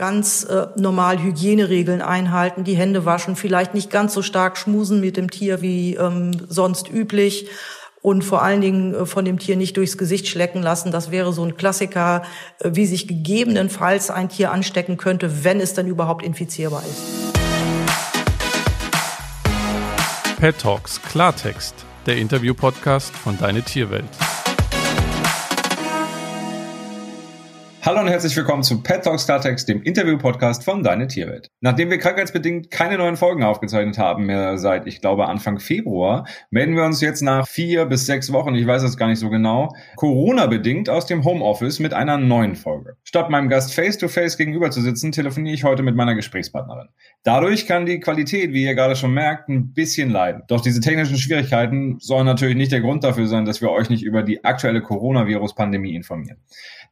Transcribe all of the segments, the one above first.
ganz äh, normal Hygieneregeln einhalten, die Hände waschen, vielleicht nicht ganz so stark schmusen mit dem Tier wie ähm, sonst üblich und vor allen Dingen äh, von dem Tier nicht durchs Gesicht schlecken lassen. Das wäre so ein Klassiker, äh, wie sich gegebenenfalls ein Tier anstecken könnte, wenn es dann überhaupt infizierbar ist. Pet Talks Klartext, der Interview-Podcast von Deine Tierwelt. Hallo und herzlich willkommen zu Pet Talks Klartext, dem Interview-Podcast von Deine Tierwelt. Nachdem wir krankheitsbedingt keine neuen Folgen aufgezeichnet haben mehr seit, ich glaube, Anfang Februar, melden wir uns jetzt nach vier bis sechs Wochen, ich weiß es gar nicht so genau, Corona-bedingt aus dem Homeoffice mit einer neuen Folge. Statt meinem Gast face-to-face -face gegenüber zu sitzen, telefoniere ich heute mit meiner Gesprächspartnerin. Dadurch kann die Qualität, wie ihr gerade schon merkt, ein bisschen leiden. Doch diese technischen Schwierigkeiten sollen natürlich nicht der Grund dafür sein, dass wir euch nicht über die aktuelle Coronavirus-Pandemie informieren.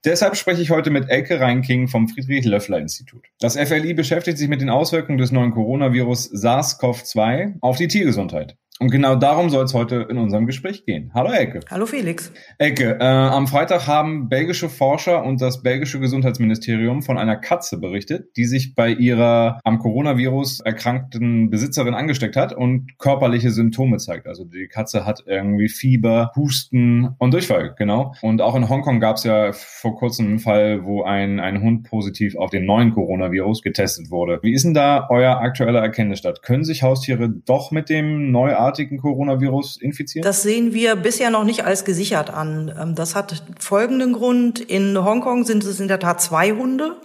Deshalb spreche ich heute mit Elke Reinking vom Friedrich-Löffler-Institut. Das FLI beschäftigt sich mit den Auswirkungen des neuen Coronavirus SARS-CoV-2 auf die Tiergesundheit. Und genau darum soll es heute in unserem Gespräch gehen. Hallo Elke. Hallo Felix. Elke, äh, am Freitag haben belgische Forscher und das belgische Gesundheitsministerium von einer Katze berichtet, die sich bei ihrer am Coronavirus erkrankten Besitzerin angesteckt hat und körperliche Symptome zeigt. Also die Katze hat irgendwie Fieber, Husten und Durchfall, genau. Und auch in Hongkong gab es ja vor kurzem einen Fall, wo ein, ein Hund positiv auf den neuen Coronavirus getestet wurde. Wie ist denn da euer aktueller Erkenntnisstand? Können sich Haustiere doch mit dem neuartigen neuartigen Coronavirus infizieren? Das sehen wir bisher noch nicht als gesichert an. Ähm, das hat folgenden Grund. In Hongkong sind es in der Tat zwei Hunde,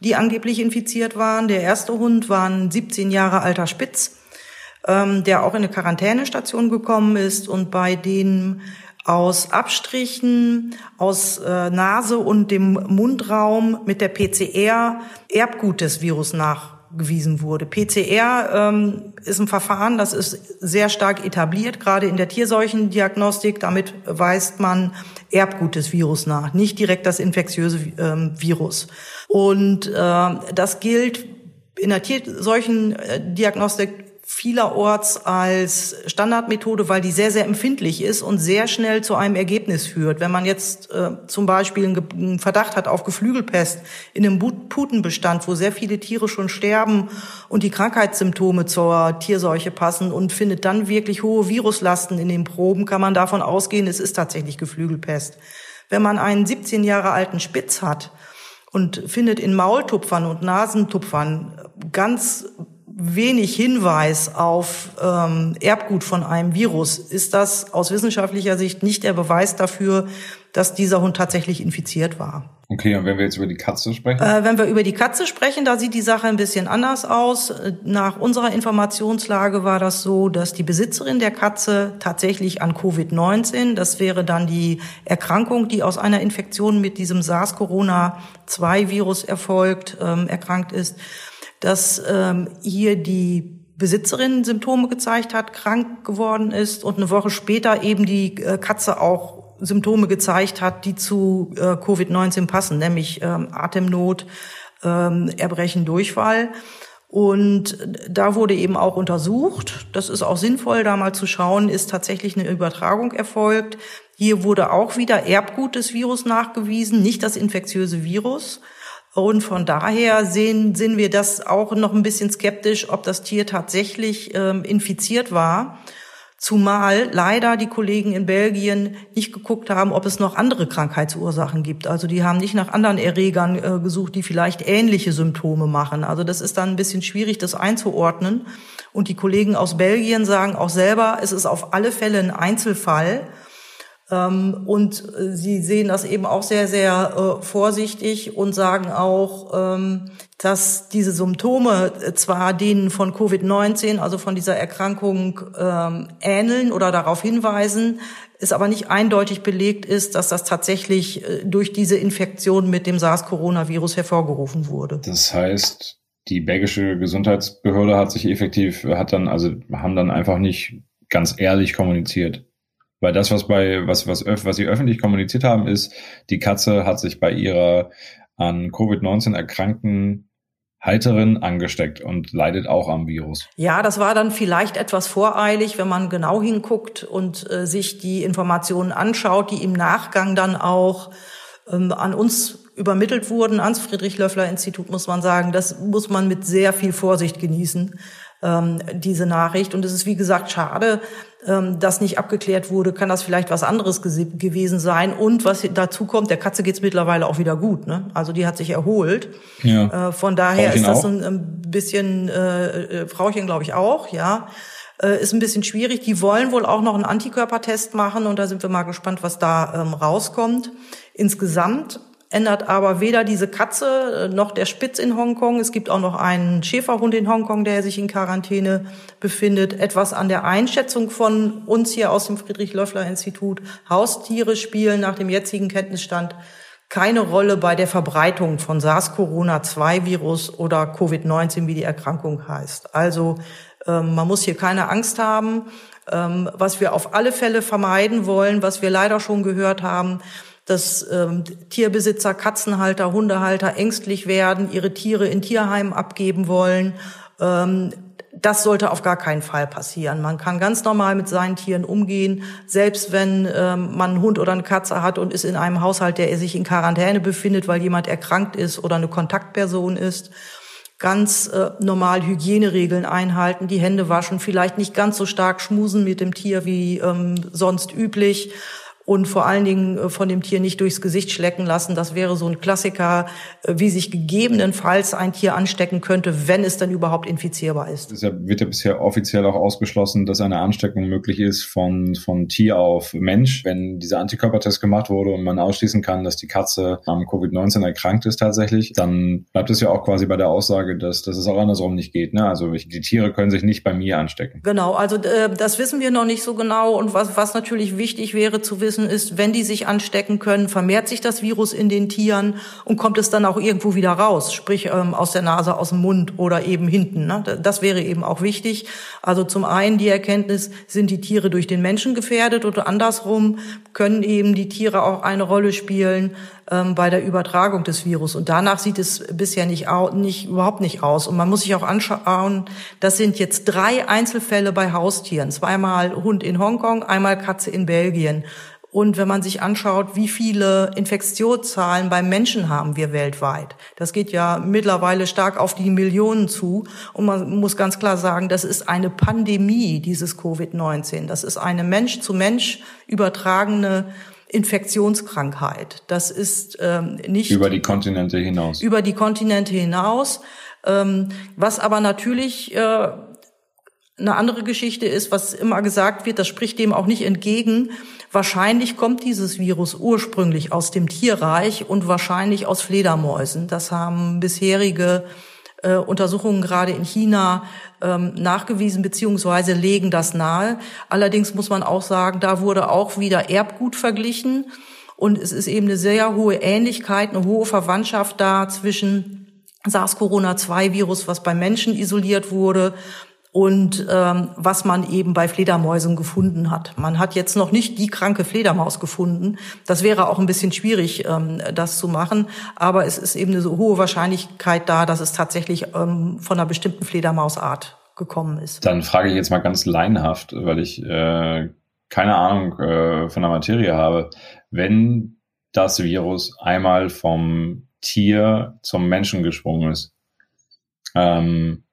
die angeblich infiziert waren. Der erste Hund war ein 17 Jahre alter Spitz, ähm, der auch in eine Quarantänestation gekommen ist und bei denen aus Abstrichen, aus äh, Nase und dem Mundraum mit der PCR Erbgut des Virus nach gewiesen wurde. PCR ähm, ist ein Verfahren, das ist sehr stark etabliert, gerade in der Tierseuchendiagnostik. Damit weist man Erbgut des Virus nach, nicht direkt das infektiöse ähm, Virus. Und äh, das gilt in der Tierseuchendiagnostik vielerorts als Standardmethode, weil die sehr, sehr empfindlich ist und sehr schnell zu einem Ergebnis führt. Wenn man jetzt äh, zum Beispiel einen Verdacht hat auf Geflügelpest in einem Putenbestand, wo sehr viele Tiere schon sterben und die Krankheitssymptome zur Tierseuche passen und findet dann wirklich hohe Viruslasten in den Proben, kann man davon ausgehen, es ist tatsächlich Geflügelpest. Wenn man einen 17 Jahre alten Spitz hat und findet in Maultupfern und Nasentupfern ganz wenig Hinweis auf ähm, Erbgut von einem Virus, ist das aus wissenschaftlicher Sicht nicht der Beweis dafür, dass dieser Hund tatsächlich infiziert war. Okay, und wenn wir jetzt über die Katze sprechen? Äh, wenn wir über die Katze sprechen, da sieht die Sache ein bisschen anders aus. Nach unserer Informationslage war das so, dass die Besitzerin der Katze tatsächlich an Covid-19, das wäre dann die Erkrankung, die aus einer Infektion mit diesem SARS-Corona-2-Virus erfolgt, ähm, erkrankt ist dass ähm, hier die Besitzerin Symptome gezeigt hat, krank geworden ist und eine Woche später eben die äh, Katze auch Symptome gezeigt hat, die zu äh, Covid-19 passen, nämlich ähm, Atemnot, ähm, Erbrechen, Durchfall. Und da wurde eben auch untersucht. Das ist auch sinnvoll, da mal zu schauen, ist tatsächlich eine Übertragung erfolgt. Hier wurde auch wieder Erbgut des Virus nachgewiesen, nicht das infektiöse Virus. Und von daher sehen, sehen wir das auch noch ein bisschen skeptisch, ob das Tier tatsächlich ähm, infiziert war. Zumal leider die Kollegen in Belgien nicht geguckt haben, ob es noch andere Krankheitsursachen gibt. Also die haben nicht nach anderen Erregern äh, gesucht, die vielleicht ähnliche Symptome machen. Also das ist dann ein bisschen schwierig, das einzuordnen. Und die Kollegen aus Belgien sagen auch selber, es ist auf alle Fälle ein Einzelfall. Ähm, und äh, sie sehen das eben auch sehr, sehr äh, vorsichtig und sagen auch, ähm, dass diese Symptome äh, zwar denen von Covid-19, also von dieser Erkrankung, ähm, ähneln oder darauf hinweisen, es aber nicht eindeutig belegt ist, dass das tatsächlich durch diese Infektion mit dem SARS-Coronavirus hervorgerufen wurde. Das heißt, die belgische Gesundheitsbehörde hat sich effektiv, hat dann, also haben dann einfach nicht ganz ehrlich kommuniziert. Weil das, was bei, was, was, was sie öffentlich kommuniziert haben, ist, die Katze hat sich bei ihrer an Covid-19 erkrankten Halterin angesteckt und leidet auch am Virus. Ja, das war dann vielleicht etwas voreilig, wenn man genau hinguckt und äh, sich die Informationen anschaut, die im Nachgang dann auch ähm, an uns übermittelt wurden ans Friedrich-Löffler-Institut, muss man sagen, das muss man mit sehr viel Vorsicht genießen, ähm, diese Nachricht. Und es ist, wie gesagt, schade, ähm, dass nicht abgeklärt wurde, kann das vielleicht was anderes gewesen sein. Und was dazu kommt, der Katze geht's mittlerweile auch wieder gut. Ne? Also die hat sich erholt. Ja. Äh, von daher Frauchen ist das ein, ein bisschen, äh, äh Frauchen glaube ich auch, ja äh, ist ein bisschen schwierig. Die wollen wohl auch noch einen Antikörpertest machen und da sind wir mal gespannt, was da ähm, rauskommt. Insgesamt ändert aber weder diese Katze äh, noch der Spitz in Hongkong. Es gibt auch noch einen Schäferhund in Hongkong, der sich in Quarantäne befindet. Etwas an der Einschätzung von uns hier aus dem Friedrich-Löffler-Institut. Haustiere spielen nach dem jetzigen Kenntnisstand keine Rolle bei der Verbreitung von SARS-CoV-2-Virus oder Covid-19, wie die Erkrankung heißt. Also ähm, man muss hier keine Angst haben. Ähm, was wir auf alle Fälle vermeiden wollen, was wir leider schon gehört haben, dass ähm, Tierbesitzer, Katzenhalter, Hundehalter ängstlich werden, ihre Tiere in Tierheimen abgeben wollen. Ähm, das sollte auf gar keinen Fall passieren. Man kann ganz normal mit seinen Tieren umgehen, selbst wenn ähm, man einen Hund oder eine Katze hat und ist in einem Haushalt, der sich in Quarantäne befindet, weil jemand erkrankt ist oder eine Kontaktperson ist. Ganz äh, normal Hygieneregeln einhalten, die Hände waschen, vielleicht nicht ganz so stark schmusen mit dem Tier wie ähm, sonst üblich und vor allen Dingen äh, von dem Tier nicht durchs Gesicht schlecken lassen. Das wäre so ein Klassiker, äh, wie sich gegebenenfalls ein Tier anstecken könnte, wenn es dann überhaupt infizierbar ist. Es wird ja bisher offiziell auch ausgeschlossen, dass eine Ansteckung möglich ist von, von Tier auf Mensch. Wenn dieser Antikörpertest gemacht wurde und man ausschließen kann, dass die Katze am Covid-19 erkrankt ist tatsächlich, dann bleibt es ja auch quasi bei der Aussage, dass, dass es auch andersrum nicht geht. Ne? Also die Tiere können sich nicht bei mir anstecken. Genau, also äh, das wissen wir noch nicht so genau. Und was, was natürlich wichtig wäre zu wissen, wissen ist, wenn die sich anstecken können, vermehrt sich das Virus in den Tieren und kommt es dann auch irgendwo wieder raus, sprich ähm, aus der Nase, aus dem Mund oder eben hinten. Ne? Das wäre eben auch wichtig. Also zum einen die Erkenntnis, sind die Tiere durch den Menschen gefährdet oder andersrum können eben die Tiere auch eine Rolle spielen ähm, bei der Übertragung des Virus. Und danach sieht es bisher nicht, nicht, überhaupt nicht aus. Und man muss sich auch anschauen, das sind jetzt drei Einzelfälle bei Haustieren. Zweimal Hund in Hongkong, einmal Katze in Belgien. Und wenn man sich anschaut, wie viele Infektionszahlen beim Menschen haben wir weltweit, das geht ja mittlerweile stark auf die Millionen zu. Und man muss ganz klar sagen, das ist eine Pandemie, dieses Covid-19. Das ist eine Mensch zu Mensch übertragene Infektionskrankheit. Das ist ähm, nicht über die Kontinente hinaus. Über die Kontinente hinaus. Ähm, was aber natürlich äh, eine andere Geschichte ist, was immer gesagt wird, das spricht dem auch nicht entgegen. Wahrscheinlich kommt dieses Virus ursprünglich aus dem Tierreich und wahrscheinlich aus Fledermäusen. Das haben bisherige äh, Untersuchungen gerade in China ähm, nachgewiesen beziehungsweise legen das nahe. Allerdings muss man auch sagen, da wurde auch wieder Erbgut verglichen und es ist eben eine sehr hohe Ähnlichkeit, eine hohe Verwandtschaft da zwischen SARS-CoV-2-Virus, was bei Menschen isoliert wurde, und ähm, was man eben bei Fledermäusen gefunden hat. Man hat jetzt noch nicht die kranke Fledermaus gefunden. Das wäre auch ein bisschen schwierig, ähm, das zu machen. Aber es ist eben eine so hohe Wahrscheinlichkeit da, dass es tatsächlich ähm, von einer bestimmten Fledermausart gekommen ist. Dann frage ich jetzt mal ganz leinhaft, weil ich äh, keine Ahnung äh, von der Materie habe. Wenn das Virus einmal vom Tier zum Menschen gesprungen ist, ähm,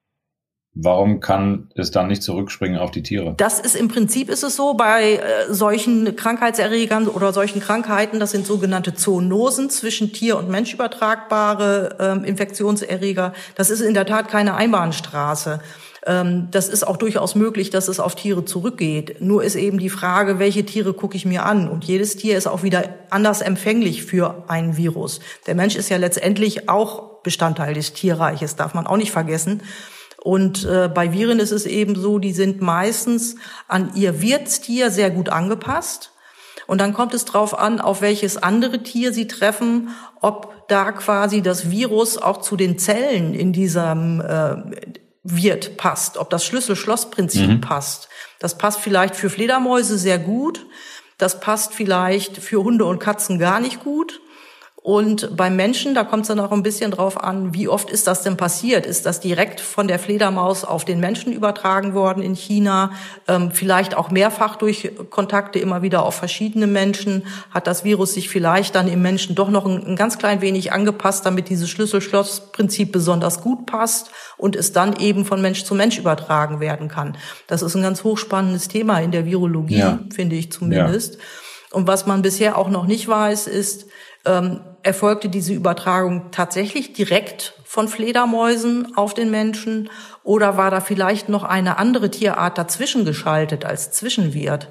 Warum kann es dann nicht zurückspringen auf die Tiere? Das ist im Prinzip ist es so bei äh, solchen Krankheitserregern oder solchen Krankheiten, das sind sogenannte Zoonosen zwischen Tier und Mensch übertragbare äh, Infektionserreger. Das ist in der Tat keine Einbahnstraße. Ähm, das ist auch durchaus möglich, dass es auf Tiere zurückgeht. Nur ist eben die Frage, welche Tiere gucke ich mir an? Und jedes Tier ist auch wieder anders empfänglich für ein Virus. Der Mensch ist ja letztendlich auch Bestandteil des Tierreiches, darf man auch nicht vergessen. Und äh, bei Viren ist es eben so, die sind meistens an ihr Wirtstier sehr gut angepasst. Und dann kommt es darauf an, auf welches andere Tier sie treffen, ob da quasi das Virus auch zu den Zellen in diesem äh, Wirt passt, ob das Schlüssel-Schloss-Prinzip mhm. passt. Das passt vielleicht für Fledermäuse sehr gut. Das passt vielleicht für Hunde und Katzen gar nicht gut. Und beim Menschen, da kommt es dann auch ein bisschen drauf an, wie oft ist das denn passiert? Ist das direkt von der Fledermaus auf den Menschen übertragen worden in China? Ähm, vielleicht auch mehrfach durch Kontakte immer wieder auf verschiedene Menschen? Hat das Virus sich vielleicht dann im Menschen doch noch ein, ein ganz klein wenig angepasst, damit dieses Schlüssel-Schloss-Prinzip besonders gut passt und es dann eben von Mensch zu Mensch übertragen werden kann? Das ist ein ganz hochspannendes Thema in der Virologie, ja. finde ich zumindest. Ja. Und was man bisher auch noch nicht weiß, ist, ähm, erfolgte diese Übertragung tatsächlich direkt von Fledermäusen auf den Menschen oder war da vielleicht noch eine andere Tierart dazwischen geschaltet als Zwischenwirt?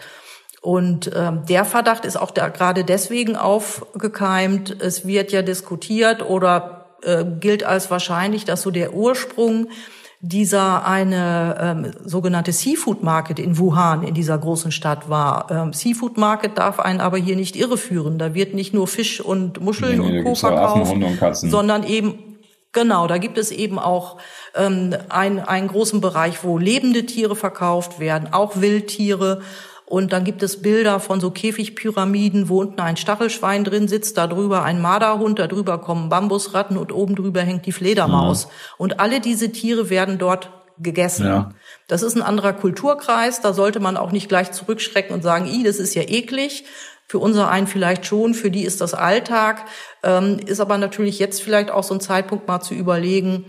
Und ähm, der Verdacht ist auch da gerade deswegen aufgekeimt. Es wird ja diskutiert oder äh, gilt als wahrscheinlich, dass so der Ursprung dieser eine ähm, sogenannte Seafood Market in Wuhan, in dieser großen Stadt war. Ähm, Seafood Market darf einen aber hier nicht irreführen. Da wird nicht nur Fisch und Muscheln nee, nee, und Co. verkauft, und sondern eben Genau, da gibt es eben auch ähm, ein, einen großen Bereich, wo lebende Tiere verkauft werden, auch Wildtiere. Und dann gibt es Bilder von so Käfigpyramiden, wo unten ein Stachelschwein drin sitzt, da drüber ein Marderhund, da drüber kommen Bambusratten und oben drüber hängt die Fledermaus. Mhm. Und alle diese Tiere werden dort gegessen. Ja. Das ist ein anderer Kulturkreis, da sollte man auch nicht gleich zurückschrecken und sagen, i, das ist ja eklig. Für unser einen vielleicht schon, für die ist das Alltag. Ähm, ist aber natürlich jetzt vielleicht auch so ein Zeitpunkt mal zu überlegen,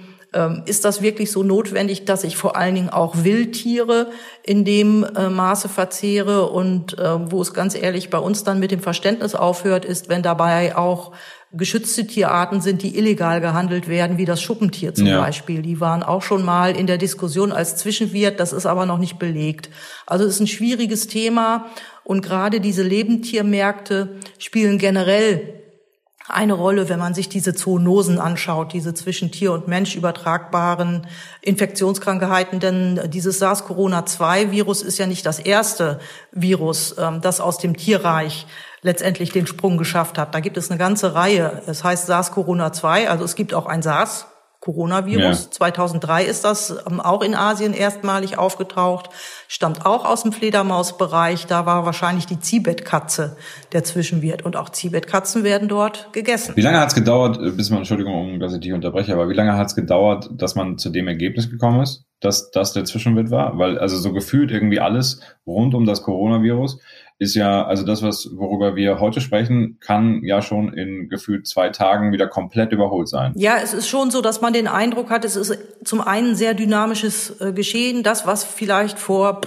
ist das wirklich so notwendig, dass ich vor allen Dingen auch Wildtiere in dem äh, Maße verzehre? Und äh, wo es ganz ehrlich bei uns dann mit dem Verständnis aufhört, ist, wenn dabei auch geschützte Tierarten sind, die illegal gehandelt werden, wie das Schuppentier zum ja. Beispiel. Die waren auch schon mal in der Diskussion als Zwischenwirt, das ist aber noch nicht belegt. Also es ist ein schwieriges Thema und gerade diese Lebendtiermärkte spielen generell eine Rolle, wenn man sich diese Zoonosen anschaut, diese zwischen Tier und Mensch übertragbaren Infektionskrankheiten. Denn dieses SARS-CoV-2-Virus ist ja nicht das erste Virus, ähm, das aus dem Tierreich letztendlich den Sprung geschafft hat. Da gibt es eine ganze Reihe. Es heißt SARS-CoV-2, also es gibt auch ein SARS, Coronavirus. Ja. 2003 ist das ähm, auch in Asien erstmalig aufgetaucht, stammt auch aus dem Fledermausbereich. Da war wahrscheinlich die Zibet-Katze der Zwischenwirt und auch Zibet-Katzen werden dort gegessen. Wie lange hat es gedauert, äh, bis man, Entschuldigung, dass ich dich unterbreche, aber wie lange hat es gedauert, dass man zu dem Ergebnis gekommen ist, dass das der Zwischenwirt war? Weil also so gefühlt irgendwie alles rund um das Coronavirus ist ja, also das, was, worüber wir heute sprechen, kann ja schon in gefühlt zwei Tagen wieder komplett überholt sein. Ja, es ist schon so, dass man den Eindruck hat, es ist zum einen sehr dynamisches äh, Geschehen. Das, was vielleicht vor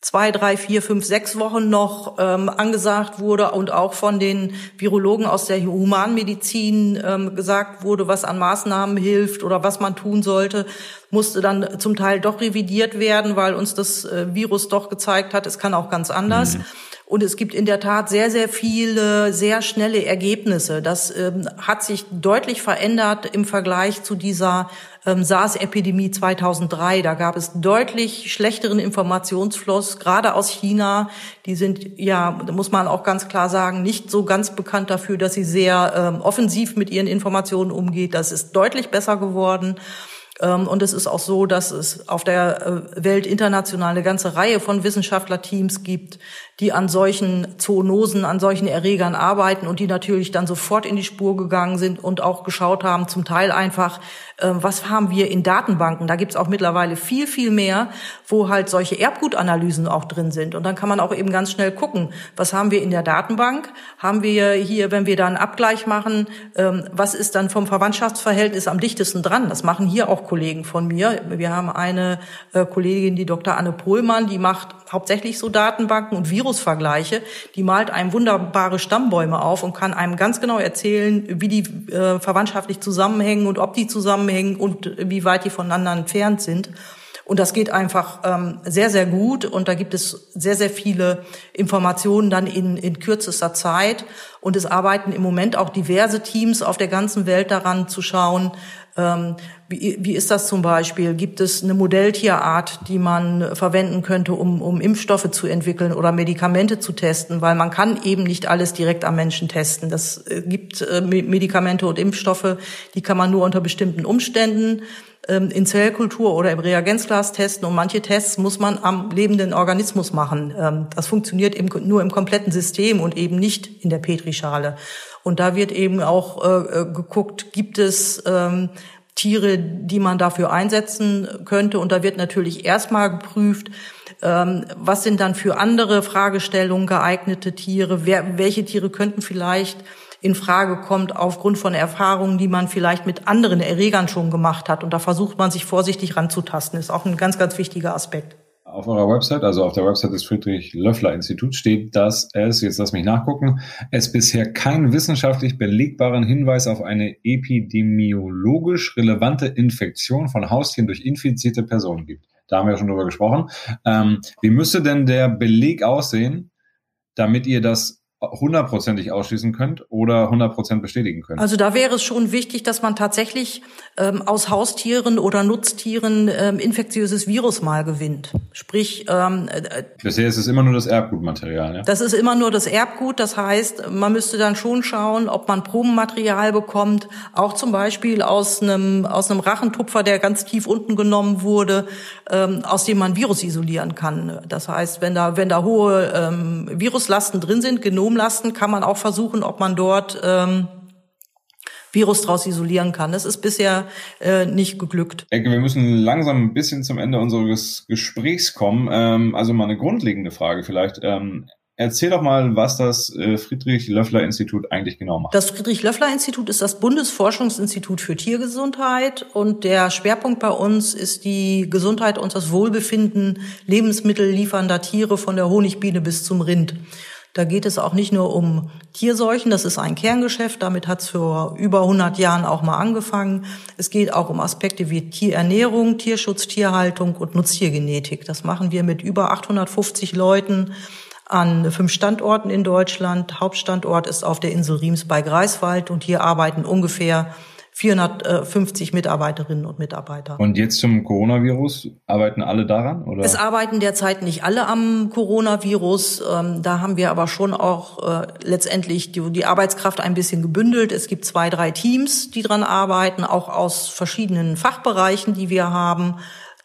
zwei, drei, vier, fünf, sechs Wochen noch ähm, angesagt wurde und auch von den Virologen aus der Humanmedizin ähm, gesagt wurde, was an Maßnahmen hilft oder was man tun sollte, musste dann zum Teil doch revidiert werden, weil uns das äh, Virus doch gezeigt hat, es kann auch ganz anders. Mhm. Und es gibt in der Tat sehr, sehr viele, sehr schnelle Ergebnisse. Das ähm, hat sich deutlich verändert im Vergleich zu dieser ähm, SARS-Epidemie 2003. Da gab es deutlich schlechteren Informationsfluss, gerade aus China. Die sind, ja, muss man auch ganz klar sagen, nicht so ganz bekannt dafür, dass sie sehr ähm, offensiv mit ihren Informationen umgeht. Das ist deutlich besser geworden. Ähm, und es ist auch so, dass es auf der äh, Welt international eine ganze Reihe von Wissenschaftlerteams gibt, die an solchen Zoonosen, an solchen Erregern arbeiten und die natürlich dann sofort in die Spur gegangen sind und auch geschaut haben, zum Teil einfach, äh, was haben wir in Datenbanken. Da gibt's auch mittlerweile viel, viel mehr, wo halt solche Erbgutanalysen auch drin sind. Und dann kann man auch eben ganz schnell gucken, was haben wir in der Datenbank? Haben wir hier, wenn wir da einen Abgleich machen, ähm, was ist dann vom Verwandtschaftsverhältnis am dichtesten dran? Das machen hier auch Kollegen von mir. Wir haben eine äh, Kollegin, die Dr. Anne Pohlmann, die macht hauptsächlich so Datenbanken und Virusvergleiche. Die malt einem wunderbare Stammbäume auf und kann einem ganz genau erzählen, wie die äh, verwandtschaftlich zusammenhängen und ob die zusammenhängen und wie weit die voneinander entfernt sind. Und das geht einfach ähm, sehr, sehr gut. Und da gibt es sehr, sehr viele Informationen dann in, in kürzester Zeit. Und es arbeiten im Moment auch diverse Teams auf der ganzen Welt daran zu schauen, ähm, wie, wie ist das zum Beispiel? Gibt es eine Modelltierart, die man verwenden könnte, um, um Impfstoffe zu entwickeln oder Medikamente zu testen? Weil man kann eben nicht alles direkt am Menschen testen. Das äh, gibt äh, Medikamente und Impfstoffe, die kann man nur unter bestimmten Umständen ähm, in Zellkultur oder im Reagenzglas testen und manche Tests muss man am lebenden Organismus machen. Ähm, das funktioniert eben nur im kompletten System und eben nicht in der Petrischale. Und da wird eben auch äh, geguckt, gibt es ähm, Tiere, die man dafür einsetzen könnte. Und da wird natürlich erstmal geprüft, ähm, was sind dann für andere Fragestellungen geeignete Tiere? Welche Tiere könnten vielleicht in Frage kommt aufgrund von Erfahrungen, die man vielleicht mit anderen Erregern schon gemacht hat. Und da versucht man sich vorsichtig ranzutasten. Ist auch ein ganz, ganz wichtiger Aspekt. Auf eurer Website, also auf der Website des Friedrich-Löffler-Instituts steht, dass es, jetzt lass mich nachgucken, es bisher keinen wissenschaftlich belegbaren Hinweis auf eine epidemiologisch relevante Infektion von Haustieren durch infizierte Personen gibt. Da haben wir ja schon drüber gesprochen. Ähm, wie müsste denn der Beleg aussehen, damit ihr das hundertprozentig ausschließen könnt oder hundertprozent bestätigen könnt? Also da wäre es schon wichtig, dass man tatsächlich ähm, aus Haustieren oder Nutztieren ähm, infektiöses Virus mal gewinnt. Sprich, ähm, äh, bisher ist es immer nur das Erbgutmaterial. Ja? Das ist immer nur das Erbgut. Das heißt, man müsste dann schon schauen, ob man Probenmaterial bekommt, auch zum Beispiel aus einem aus einem Rachentupfer, der ganz tief unten genommen wurde, ähm, aus dem man Virus isolieren kann. Das heißt, wenn da wenn da hohe ähm, Viruslasten drin sind, Genom Genomlasten kann man auch versuchen, ob man dort ähm, Virus daraus isolieren kann. Das ist bisher äh, nicht geglückt. Ecke, wir müssen langsam ein bisschen zum Ende unseres Gesprächs kommen. Ähm, also mal eine grundlegende Frage vielleicht. Ähm, Erzähl doch mal, was das äh, Friedrich-Löffler-Institut eigentlich genau macht. Das Friedrich-Löffler-Institut ist das Bundesforschungsinstitut für Tiergesundheit und der Schwerpunkt bei uns ist die Gesundheit und das Wohlbefinden lebensmittelliefernder Tiere von der Honigbiene bis zum Rind. Da geht es auch nicht nur um Tierseuchen, das ist ein Kerngeschäft, damit hat es vor über 100 Jahren auch mal angefangen. Es geht auch um Aspekte wie Tierernährung, Tierschutz, Tierhaltung und Nutztiergenetik. Das machen wir mit über 850 Leuten an fünf Standorten in Deutschland. Hauptstandort ist auf der Insel Riems bei Greifswald und hier arbeiten ungefähr 450 Mitarbeiterinnen und Mitarbeiter. Und jetzt zum Coronavirus, arbeiten alle daran? Oder? Es arbeiten derzeit nicht alle am Coronavirus. Ähm, da haben wir aber schon auch äh, letztendlich die, Arbeitskraft ein bisschen gebündelt. Es gibt zwei, drei Teams, die dran arbeiten, auch aus verschiedenen Fachbereichen, die wir haben,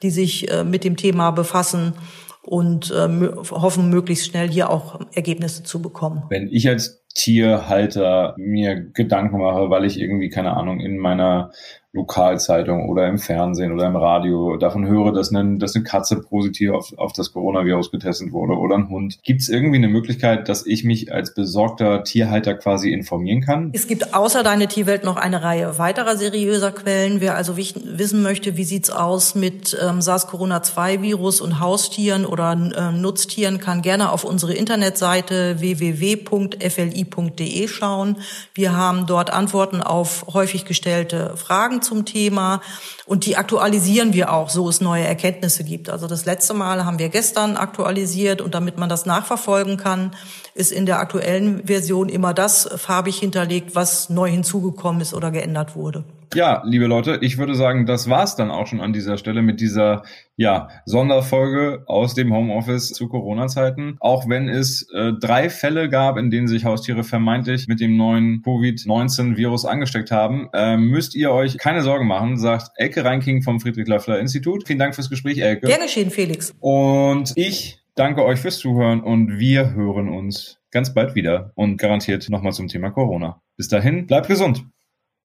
die sich äh, mit dem Thema befassen und äh, hoffen, möglichst schnell hier auch Ergebnisse zu bekommen. Wenn ich als Tierhalter mir Gedanken mache, weil ich irgendwie, keine Ahnung, in meiner Lokalzeitung oder im Fernsehen oder im Radio davon höre, dass eine, dass eine Katze positiv auf, auf das Coronavirus getestet wurde oder ein Hund. Gibt es irgendwie eine Möglichkeit, dass ich mich als besorgter Tierhalter quasi informieren kann? Es gibt außer Deine Tierwelt noch eine Reihe weiterer seriöser Quellen. Wer also wissen möchte, wie sieht's aus mit ähm, SARS-CoV-2-Virus und Haustieren oder äh, Nutztieren, kann gerne auf unsere Internetseite www.fli.de schauen. Wir haben dort Antworten auf häufig gestellte Fragen zum Thema und die aktualisieren wir auch, so es neue Erkenntnisse gibt. Also das letzte Mal haben wir gestern aktualisiert und damit man das nachverfolgen kann, ist in der aktuellen Version immer das farbig hinterlegt, was neu hinzugekommen ist oder geändert wurde. Ja, liebe Leute, ich würde sagen, das war's dann auch schon an dieser Stelle mit dieser ja, Sonderfolge aus dem Homeoffice zu Corona-Zeiten. Auch wenn es äh, drei Fälle gab, in denen sich Haustiere vermeintlich mit dem neuen Covid-19-Virus angesteckt haben, äh, müsst ihr euch keine Sorgen machen, sagt Elke Reinking vom Friedrich-Löffler-Institut. Vielen Dank fürs Gespräch, Elke. Gern geschehen, Felix. Und ich danke euch fürs Zuhören und wir hören uns ganz bald wieder und garantiert nochmal zum Thema Corona. Bis dahin, bleibt gesund.